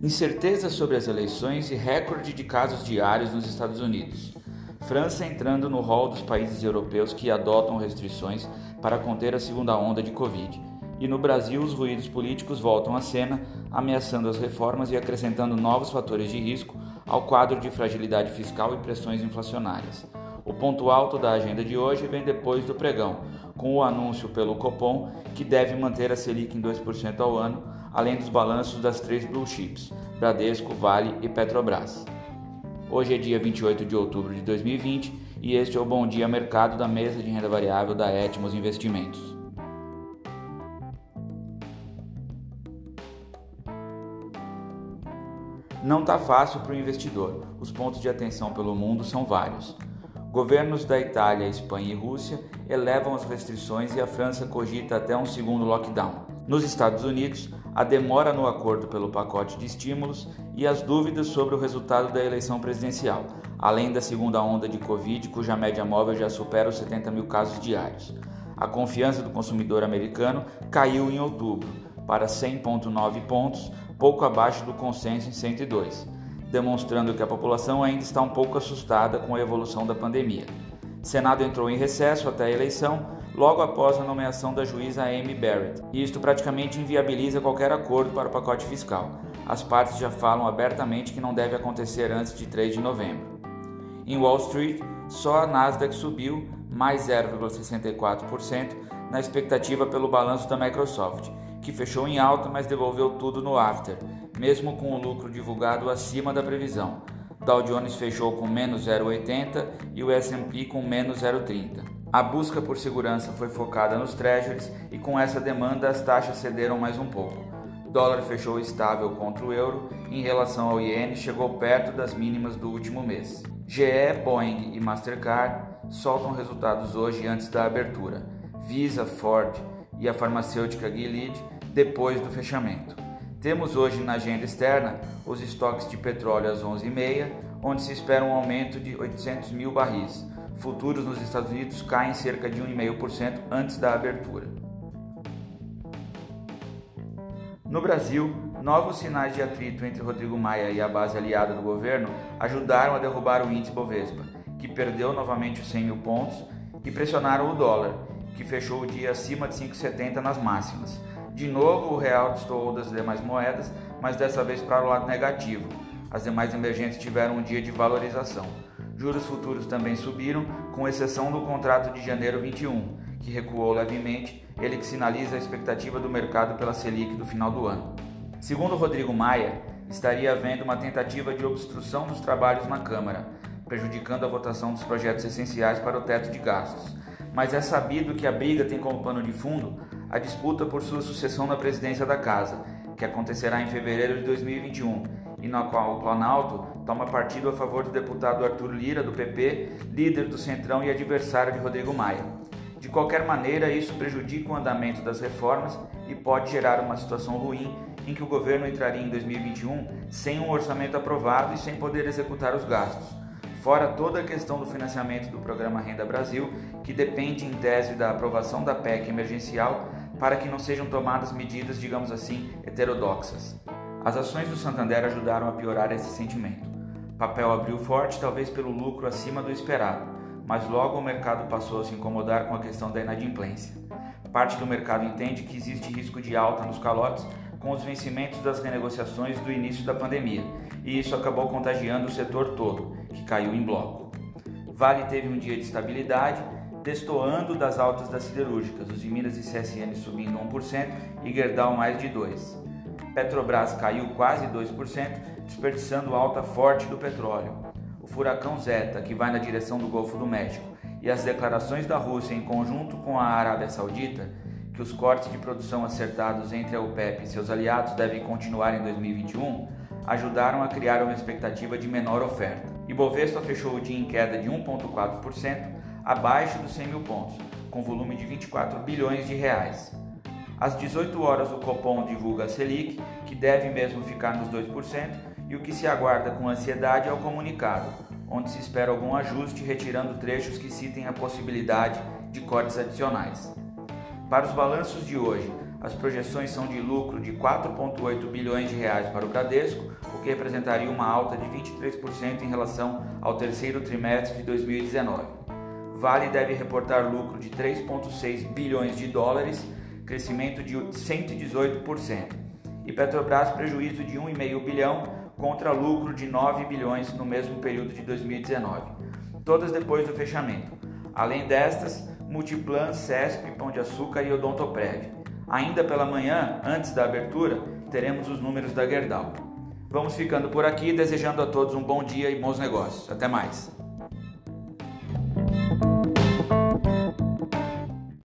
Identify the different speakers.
Speaker 1: Incerteza sobre as eleições e recorde de casos diários nos Estados Unidos. França entrando no rol dos países europeus que adotam restrições para conter a segunda onda de Covid. E no Brasil, os ruídos políticos voltam à cena, ameaçando as reformas e acrescentando novos fatores de risco ao quadro de fragilidade fiscal e pressões inflacionárias. O ponto alto da agenda de hoje vem depois do pregão, com o anúncio pelo Copom que deve manter a Selic em 2% ao ano, além dos balanços das três blue chips, Bradesco, Vale e Petrobras. Hoje é dia 28 de outubro de 2020 e este é o Bom Dia Mercado da mesa de renda variável da Etmos Investimentos. Não está fácil para o investidor. Os pontos de atenção pelo mundo são vários. Governos da Itália, Espanha e Rússia elevam as restrições e a França cogita até um segundo lockdown. Nos Estados Unidos, a demora no acordo pelo pacote de estímulos e as dúvidas sobre o resultado da eleição presidencial, além da segunda onda de Covid, cuja média móvel já supera os 70 mil casos diários. A confiança do consumidor americano caiu em outubro para 100,9 pontos, pouco abaixo do consenso em 102, demonstrando que a população ainda está um pouco assustada com a evolução da pandemia. Senado entrou em recesso até a eleição logo após a nomeação da juíza Amy Barrett, isto praticamente inviabiliza qualquer acordo para o pacote fiscal. As partes já falam abertamente que não deve acontecer antes de 3 de novembro. Em Wall Street, só a Nasdaq subiu mais 0,64% na expectativa pelo balanço da Microsoft, que fechou em alta, mas devolveu tudo no after, mesmo com o lucro divulgado acima da previsão. Dow Jones fechou com menos 0,80 e o S&P com menos 0,30. A busca por segurança foi focada nos treasuries e com essa demanda as taxas cederam mais um pouco. O dólar fechou estável contra o euro em relação ao iene chegou perto das mínimas do último mês. GE, Boeing e Mastercard soltam resultados hoje antes da abertura. Visa, Ford e a farmacêutica Gilead depois do fechamento. Temos hoje na agenda externa os estoques de petróleo às 11h30, onde se espera um aumento de 800 mil barris futuros nos Estados Unidos caem cerca de 1,5% antes da abertura. No Brasil, novos sinais de atrito entre Rodrigo Maia e a base aliada do governo ajudaram a derrubar o índice Bovespa, que perdeu novamente os 100 mil pontos, e pressionaram o dólar, que fechou o dia acima de 5,70 nas máximas. De novo, o real destoou das demais moedas, mas dessa vez para o lado negativo. As demais emergentes tiveram um dia de valorização. Juros futuros também subiram, com exceção do contrato de janeiro 21, que recuou levemente, ele que sinaliza a expectativa do mercado pela Selic do final do ano. Segundo Rodrigo Maia, estaria havendo uma tentativa de obstrução dos trabalhos na Câmara, prejudicando a votação dos projetos essenciais para o teto de gastos. Mas é sabido que a briga tem como pano de fundo a disputa por sua sucessão na presidência da Casa, que acontecerá em fevereiro de 2021 e na qual o Planalto toma partido a favor do deputado Arthur Lira, do PP, líder do Centrão e adversário de Rodrigo Maia. De qualquer maneira, isso prejudica o andamento das reformas e pode gerar uma situação ruim em que o governo entraria em 2021 sem um orçamento aprovado e sem poder executar os gastos. Fora toda a questão do financiamento do programa Renda Brasil, que depende em tese da aprovação da PEC emergencial para que não sejam tomadas medidas, digamos assim, heterodoxas. As ações do Santander ajudaram a piorar esse sentimento. Papel abriu forte, talvez pelo lucro acima do esperado, mas logo o mercado passou a se incomodar com a questão da inadimplência. Parte do mercado entende que existe risco de alta nos calotes com os vencimentos das renegociações do início da pandemia, e isso acabou contagiando o setor todo, que caiu em bloco. Vale teve um dia de estabilidade, destoando das altas das siderúrgicas, os Minas e CSN subindo 1% e Gerdau mais de 2%. Petrobras caiu quase 2%, desperdiçando alta forte do petróleo. O furacão Zeta, que vai na direção do Golfo do México, e as declarações da Rússia em conjunto com a Arábia Saudita, que os cortes de produção acertados entre a OPEP e seus aliados devem continuar em 2021, ajudaram a criar uma expectativa de menor oferta. Ibovespa fechou o dia em queda de 1,4%, abaixo dos 100 mil pontos, com volume de 24 bilhões de reais. Às 18 horas, o Copom divulga a Selic, que deve mesmo ficar nos 2%, e o que se aguarda com ansiedade é o comunicado, onde se espera algum ajuste retirando trechos que citem a possibilidade de cortes adicionais. Para os balanços de hoje, as projeções são de lucro de 4,8 bilhões de reais para o Bradesco, o que representaria uma alta de 23% em relação ao terceiro trimestre de 2019. Vale deve reportar lucro de 3,6 bilhões de dólares, crescimento de 118%, e Petrobras prejuízo de 1,5 bilhão contra lucro de 9 bilhões no mesmo período de 2019, todas depois do fechamento. Além destas, Multiplan, CESP, Pão de Açúcar e Odontoprev. Ainda pela manhã, antes da abertura, teremos os números da Gerdau. Vamos ficando por aqui, desejando a todos um bom dia e bons negócios. Até mais!